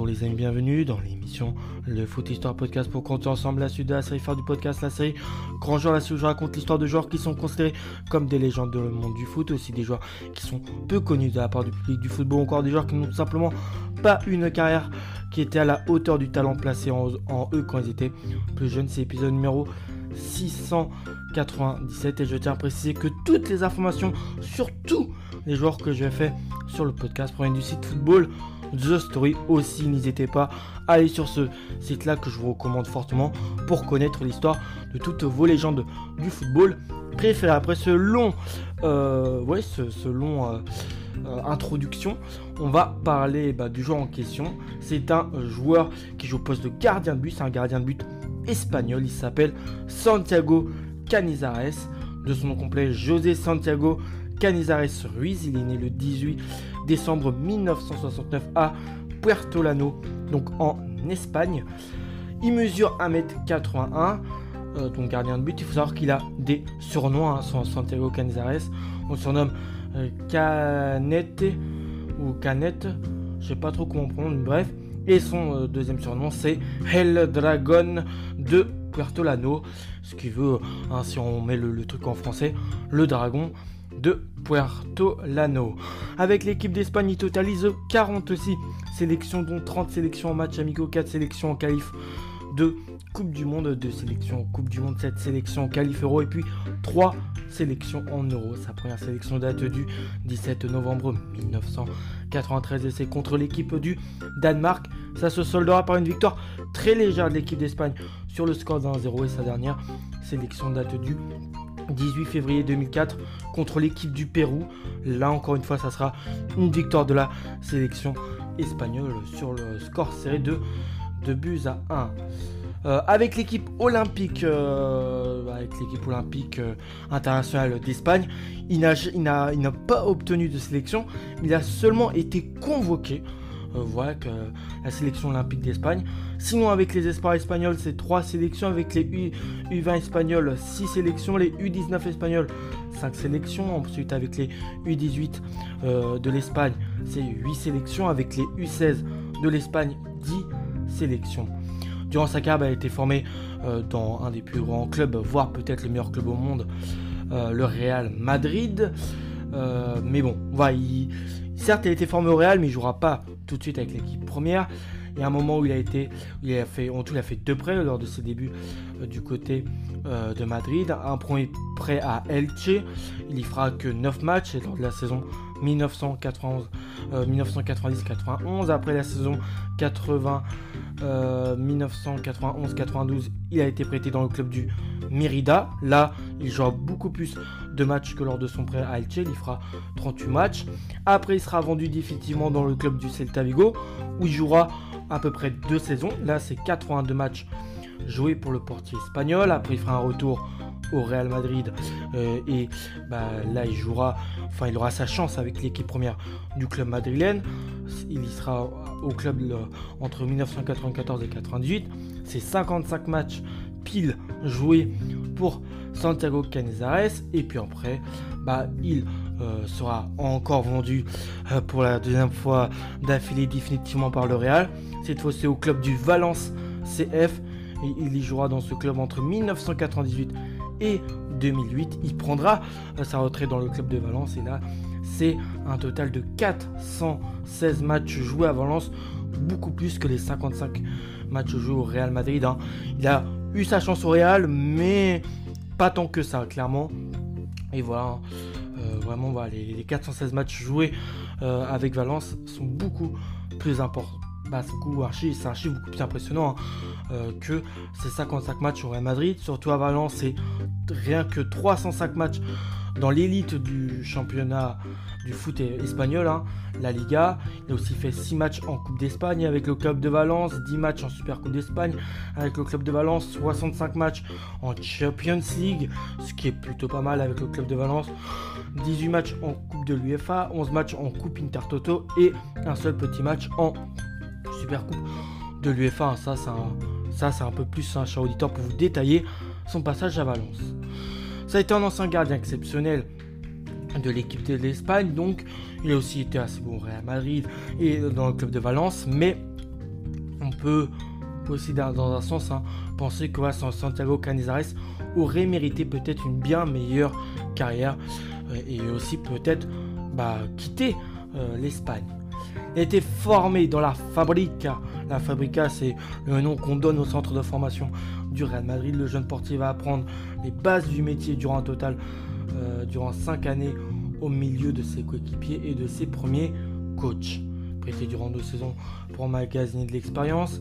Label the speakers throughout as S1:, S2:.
S1: Bonjour les amis, bienvenue dans l'émission Le Foot Histoire Podcast pour compter ensemble la suite de la série phare du podcast, la série Grand Joueur, la série où je raconte l'histoire de joueurs qui sont considérés comme des légendes dans le monde du foot, aussi des joueurs qui sont peu connus de la part du public du football, encore des joueurs qui n'ont simplement pas une carrière qui était à la hauteur du talent placé en, eux quand ils étaient plus jeunes. C'est l'épisode numéro 697 et je tiens à préciser que toutes les informations sur tous les joueurs que je fait sur le podcast proviennent du site football The Story aussi. N'hésitez pas à aller sur ce site-là que je vous recommande fortement pour connaître l'histoire de toutes vos légendes du football préférées. Après ce long, euh, ouais, ce, long euh, euh, introduction, on va parler bah, du joueur en question. C'est un joueur qui joue au poste de gardien de but. C'est un gardien de but espagnol. Il s'appelle Santiago Canizares. De son nom complet, José Santiago Canizares Ruiz. Il est né le 18 décembre 1969 à Puerto Lano, donc en Espagne. Il mesure 1m81, euh, donc gardien de but. Il faut savoir qu'il a des surnoms, hein, Santiago Canizares. On le surnomme euh, Canete ou Canette, je sais pas trop comment prononce, bref. Et son euh, deuxième surnom c'est El Dragon de Puerto Lano, ce qui veut, hein, si on met le truc en français, le dragon de Puerto Lano. Avec l'équipe d'Espagne, il totalise 46 sélections, dont 30 sélections en match amicaux, 4 sélections en qualif de Coupe du Monde, 2 sélections en Coupe du Monde, 7 sélections en qualif euro et puis 3 sélections en euro. Sa première sélection date du 17 novembre 1993 et c'est contre l'équipe du Danemark. Ça se soldera par une victoire très légère de l'équipe d'Espagne sur le score d'un 0 et sa dernière sélection date du 18 février 2004 contre l'équipe du Pérou. Là encore une fois, ça sera une victoire de la sélection espagnole sur le score serré de 2 buts à 1. Euh, avec l'équipe olympique, euh, avec l'équipe olympique euh, internationale d'Espagne, il n'a pas obtenu de sélection, il a seulement été convoqué voilà que la sélection olympique d'Espagne. Sinon avec les espoirs espagnols c'est 3 sélections, avec les U, 20 espagnols 6 sélections, les U19 espagnols 5 sélections, ensuite avec les U18 euh, de l'Espagne c'est 8 sélections, avec les U16 de l'Espagne 10 sélections. Durant sa carrière, elle a été formée euh, dans un des plus grands clubs, voire peut-être le meilleur club au monde, le Real Madrid. Mais bon, certes, il a été formé au Real, mais il jouera pas tout de suite avec l'équipe première. Il y a un moment où il a été, il a fait, en tout, il a fait deux prêts lors de ses débuts euh, du côté euh, de Madrid. Un premier prêt à Elche, il y fera que 9 matchs lors de la saison 1991, 1990-91. Euh, Après la saison 80, 1991-92, il a été prêté dans le club du Mérida. Là, il jouera beaucoup plus de matchs que lors de son prêt à Elche. Il fera 38 matchs. Après, il sera vendu définitivement dans le club du Celta Vigo, où il jouera à peu près deux saisons. Là, c'est 82 matchs joués pour le portier espagnol. Après, il fera un retour au Real Madrid. Euh, et bah, là il jouera enfin il aura sa chance avec l'équipe première du club madrilène. Il y sera au club entre 1994 et 98 c'est 55 matchs pile joués pour Santiago Canizares et puis après bah, il euh, sera encore vendu euh, pour la deuxième fois d'affilée définitivement par le Real. Cette fois c'est au club du Valence CF et il y jouera dans ce club entre 1998 et 2008. Il prendra euh, sa retraite dans le club de Valence et là c'est un total de 416 matchs joués à Valence, beaucoup plus que les 55 matchs joués au Real Madrid. Hein. Il a eu sa chance au Real, mais pas tant que ça, clairement. Et voilà, hein. euh, vraiment, les, 416 matchs joués euh, avec Valence sont beaucoup plus importants bah, c'est un chiffre beaucoup plus impressionnant hein, euh, que ces 55 matchs au Real Madrid. Surtout à Valence, c'est rien que 305 matchs dans l'élite du championnat du foot espagnol, hein, la Liga. Il a aussi fait 6 matchs en Coupe d'Espagne avec le club de Valence, 10 matchs en Super Coupe d'Espagne avec le club de Valence, 65 matchs en Champions League, ce qui est plutôt pas mal avec le club de Valence, 18 matchs en Coupe de l'UEFA, 11 matchs en Coupe Intertoto et un seul petit match en Super Coupe de l'UEFA. Ça, c'est un, un peu plus un chat auditeur pour vous détailler son passage à Valence. Ça a été un ancien gardien exceptionnel de l'équipe de l'Espagne, donc il a aussi été assez bon au Real Madrid et dans le club de Valence, mais on peut aussi dans, un sens hein, penser que Santiago Canizares aurait mérité peut-être une bien meilleure carrière et aussi peut-être bah, quitter l'Espagne. Été formé dans la Fabrica. La Fabrica, c'est le nom qu'on donne au centre de formation du Real Madrid. Le jeune portier va apprendre les bases du métier durant un total, euh, durant 5 années au milieu de ses coéquipiers et de ses premiers coachs. Prêté durant deux saisons pour emmagasiner de l'expérience.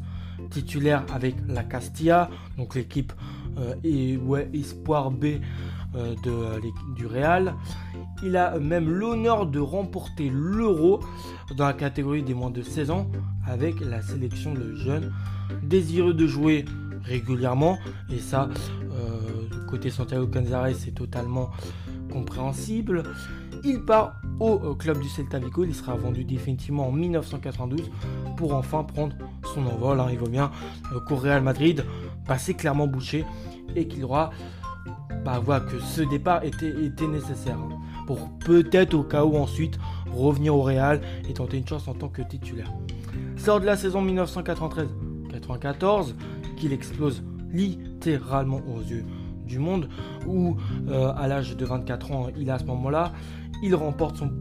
S1: Titulaire avec la Castilla, donc l'équipe euh, et, ouais, Espoir B euh, de, du Real. Il a même l'honneur de remporter l'Euro dans la catégorie des moins de 16 ans avec la sélection de jeunes désireux de jouer régulièrement et ça euh, côté Santiago Canzares c'est totalement compréhensible. Il part au club du Celta Vigo, il sera vendu définitivement en 1992 pour enfin prendre son envol. Hein. Il vaut bien euh, qu'au Real Madrid, passer clairement bouché et qu'il aura bah, voilà, que ce départ était, nécessaire pour peut-être au cas où ensuite revenir au Real et tenter une chance en tant que titulaire. Sort de la saison 1993-94 qu'il explose littéralement aux yeux du monde où euh, à l'âge de 24 ans il a à ce moment-là il remporte son,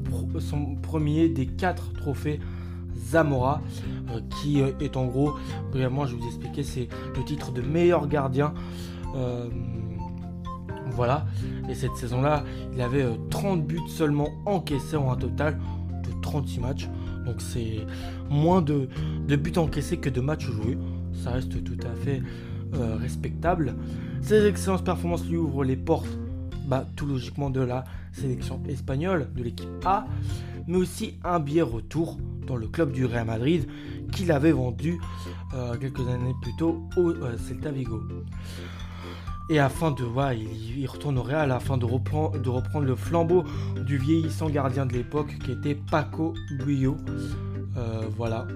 S1: premier des quatre trophées Zamora euh, qui euh, est en gros brièvement je vous expliquer c'est le titre de meilleur gardien voilà. Et cette saison-là, il avait 30 euh, buts seulement encaissés en un total de 36 matchs. Donc c'est moins de, buts encaissés que de matchs joués. Ça reste tout à fait euh, respectable. Ces excellentes performances lui ouvrent les portes, bah, tout logiquement de la sélection espagnole, de l'équipe A, mais aussi un billet retour dans le club du Real Madrid qu'il avait vendu euh, quelques années plus tôt au Celta Vigo. Et afin de voir, il, retourne au Real afin de reprendre, de reprendre le flambeau du vieillissant gardien de l'époque qui était Paco Buyo. Euh, voilà.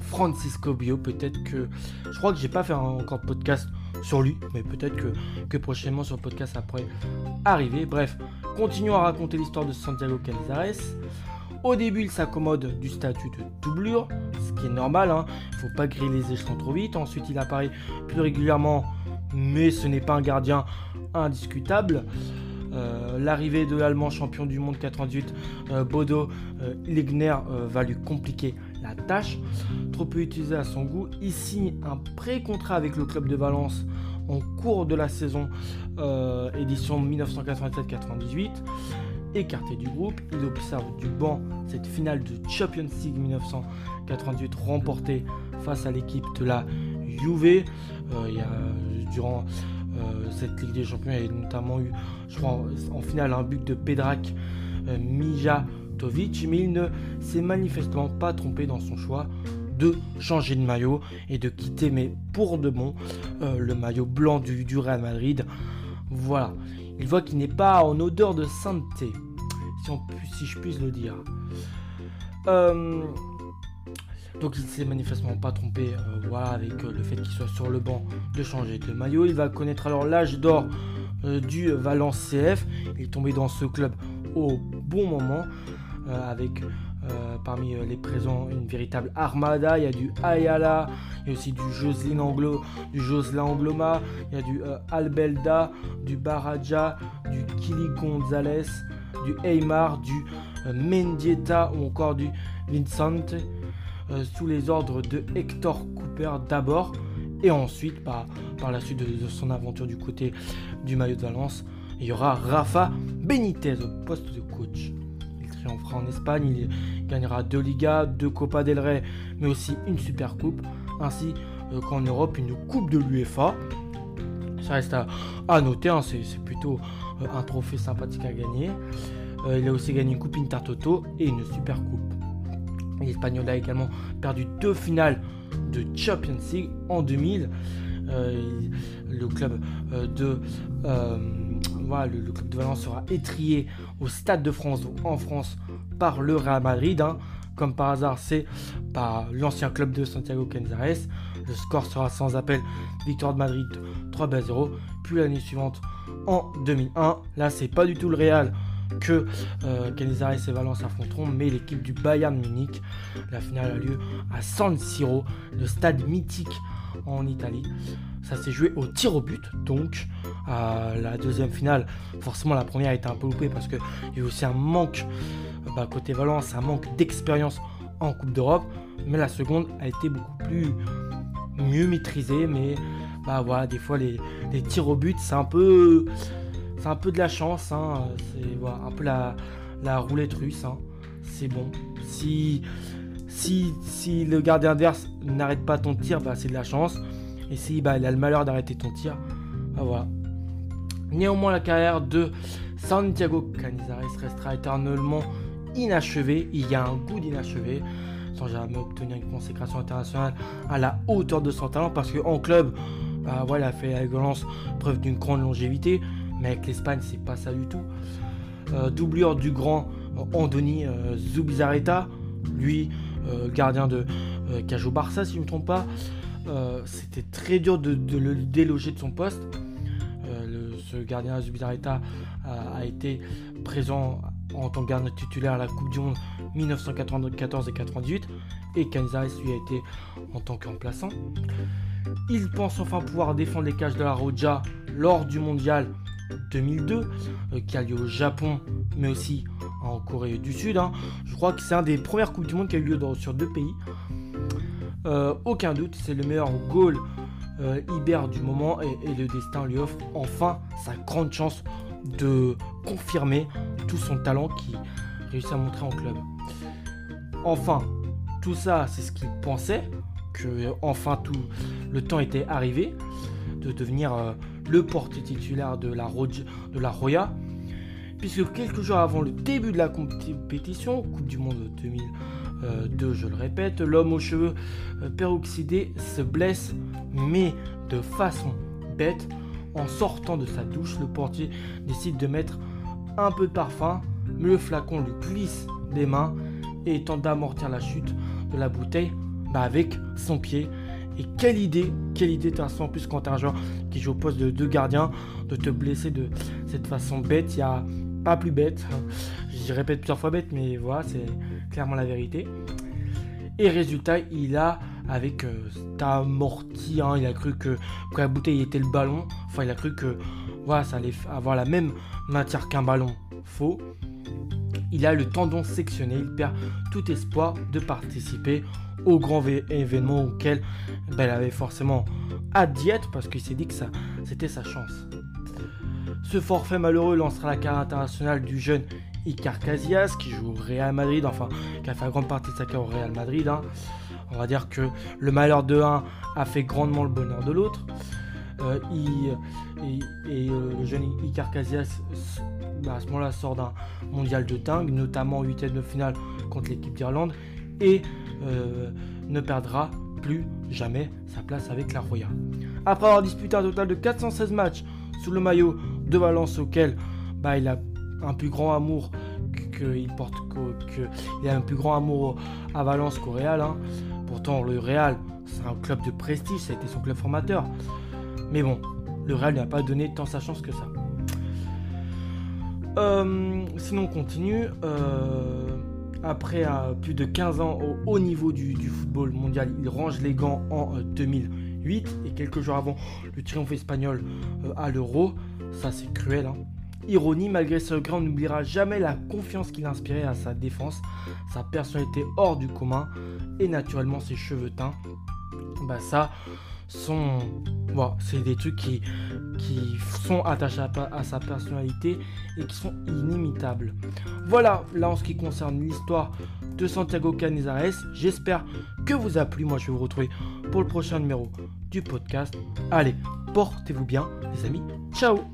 S1: Francisco Buyo, peut-être que. Je crois que j'ai pas fait encore de podcast sur lui, mais peut-être que, prochainement sur le podcast après arriver. Bref, continuons à raconter l'histoire de Santiago Calizares. Au début, il s'accommode du statut de doublure, ce qui est normal, il hein. ne faut pas griller les échelons trop vite. Ensuite, il apparaît plus régulièrement mais ce n'est pas un gardien indiscutable. Euh, l'arrivée de l'Allemand champion du monde 98, euh, Bodo euh, Ligner, va lui compliquer la tâche. Trop peu utilisé à son goût, il signe un pré-contrat avec le club de Valence en cours de la saison édition 1997-98. Écarté du groupe, il observe du banc cette finale de Champions League 1998 remportée face à l'équipe de la Juve. Durant euh, cette Ligue des Champions. Il a notamment eu, je crois, en, finale un but de Pedrak euh, Mijatovic, mais il ne s'est manifestement pas trompé dans son choix de changer de maillot et de quitter, mais pour de bon, euh, le maillot blanc du, du, Real Madrid. Voilà. Il voit qu'il n'est pas en odeur de sainteté, si, si je puis le dire. Euh, donc il s'est manifestement pas trompé euh, avec euh, le fait qu'il soit sur le banc de changer de maillot. Il va connaître alors l'âge d'or euh, du Valence CF. Il est tombé dans ce club au bon moment avec parmi les présents une véritable armada. Il y a du Ayala, il y a aussi du Jocelyn Anglo, du Jocelyn Angloma, il y a du Albelda, du Baraja, du Kili Gonzalez, du Eymar, du Mendieta ou encore du Vincente. Euh, sous les ordres de Hector Cooper d'abord et ensuite par la suite de, son aventure du côté du maillot de Valence il y aura Rafa Benitez au poste de coach. Il triomphera en Espagne il gagnera deux Ligas deux Copa del Rey mais aussi une Super Coupe ainsi euh, qu'en Europe une Coupe de l'UEFA. Ça reste à, noter hein, c'est plutôt euh, un trophée sympathique à gagner. Il a aussi gagné une Coupe Intertoto et une Super Coupe L'Espagnol a également perdu deux finales de Champions League en 2000. Euh, le club euh, de euh, le, club de Valence sera étrié au Stade de France, en France, par le Real Madrid. Hein. Comme par hasard, c'est par l'ancien club de Santiago Canizares. Le score sera sans appel victoire de Madrid 3 0. Puis l'année suivante, en 2001, là c'est pas du tout le Real que euh, et Valence affronteront, mais l'équipe du Bayern Munich. La finale a lieu à San Siro, le stade mythique en Italie. Ça s'est joué au tir au but, donc à la deuxième finale, forcément la première a été un peu loupée parce qu'il y a eu aussi un manque, bah, côté Valence, un manque d'expérience en Coupe d'Europe, mais la seconde a été beaucoup plus mieux maîtrisée, mais bah voilà, des fois les, tirs au but, c'est un peu c'est un peu de la chance, hein. c'est un peu la, la roulette russe, hein. c'est bon. Si, si, si le gardien adverse n'arrête pas ton tir, bah, c'est de la chance. Et si bah, il a le malheur d'arrêter ton tir, bah voilà. Néanmoins, la carrière de Santiago Canizares restera éternellement inachevée. Il y a un goût d'inachevé sans jamais obtenir une consécration internationale à la hauteur de son talent parce qu'en club, bah, voilà, fait avec violence preuve d'une grande longévité, mais avec l'Espagne, c'est pas ça du tout. Euh, doublure du grand Andoni euh, Zubizarreta, lui, euh, gardien de Cajo Barça, si je ne me trompe pas. C'était très dur de, le déloger de son poste. ce gardien Zubizarreta a été présent en tant que gardien titulaire à la Coupe du Monde 1994 et 98 et Canizares lui a été en tant qu'emplaçant. Il pense enfin pouvoir défendre les cages de la Roja lors du mondial 2002 euh, qui a lieu au Japon mais aussi en Corée du Sud. Hein. Je crois que c'est un des premières Coupes du Monde qui a eu lieu sur deux pays. Euh, aucun doute, c'est le meilleur goal euh, du moment et, le destin lui offre enfin sa grande chance de confirmer tout son talent qu'il réussit à montrer en club. Enfin, tout ça, c'est ce qu'il pensait, que enfin tout le temps était arrivé de devenir le porte titulaire de la, la Roya, puisque quelques jours avant le début de la compétition, Coupe du Monde 2002, je le répète, l'homme aux cheveux euh, peroxydés se blesse, mais de façon bête. En sortant de sa douche, le portier décide de mettre un peu de parfum, mais le flacon lui glisse des mains et tente d'amortir la chute de la bouteille bah, avec son pied. Et quelle idée, quelle idée de toute en plus quand t'es un joueur qui joue au poste de, deux gardien, de te blesser de cette façon bête, il n'y a pas plus bête. Je répète plusieurs fois bête, mais voilà, c'est clairement la vérité. Et résultat, il a, avec euh, amorti, hein, il a cru que, que, la bouteille était le ballon. Enfin, il a cru que voilà, ça allait avoir la même matière qu'un ballon. Faux. Il a le tendon sectionné, il perd tout espoir de participer au grand événement auquel ben, il avait forcément hâte d'y être parce qu'il s'est dit que ça, c'était sa chance. Ce forfait malheureux lancera la carrière internationale du jeune Icar Casillas qui joue au Real Madrid, enfin qui a fait la grande partie de sa carrière au Real Madrid. Hein. On va dire que le malheur de un a fait grandement le bonheur de l'autre. Euh, et, euh, le jeune Icar Casillas bah, à ce moment-là sort d'un mondial de dingue, notamment en 8 de finale contre l'équipe d'Irlande, et euh, ne perdra plus jamais sa place avec la Roya. Après avoir disputé un total de 416 matchs sous le maillot de Valence auquel bah, il a un plus grand amour qu'il porte que, a un plus grand amour à Valence qu'au Real. Hein. Pourtant le Real c'est un club de prestige, ça a été son club formateur. Mais bon, le Real n'a pas donné tant sa chance que ça. Euh, sinon on continue. Euh, après plus de 15 ans au haut niveau du, football mondial, il range les gants en 2008 euh, et quelques jours avant le triomphe espagnol à l'Euro. Ça c'est cruel. Hein. Ironie, malgré ce grand, on n'oubliera jamais la confiance qu'il inspirait à sa défense, sa personnalité hors du commun et naturellement ses cheveux teints. Bah ça, sont. c'est des trucs qui, qui sont attachés à, sa personnalité et qui sont inimitables. Voilà, là en ce qui concerne l'histoire de Santiago Canizares, j'espère que vous a plu. Moi, je vais vous retrouver pour le prochain numéro du podcast. Allez, portez-vous bien, les amis. Ciao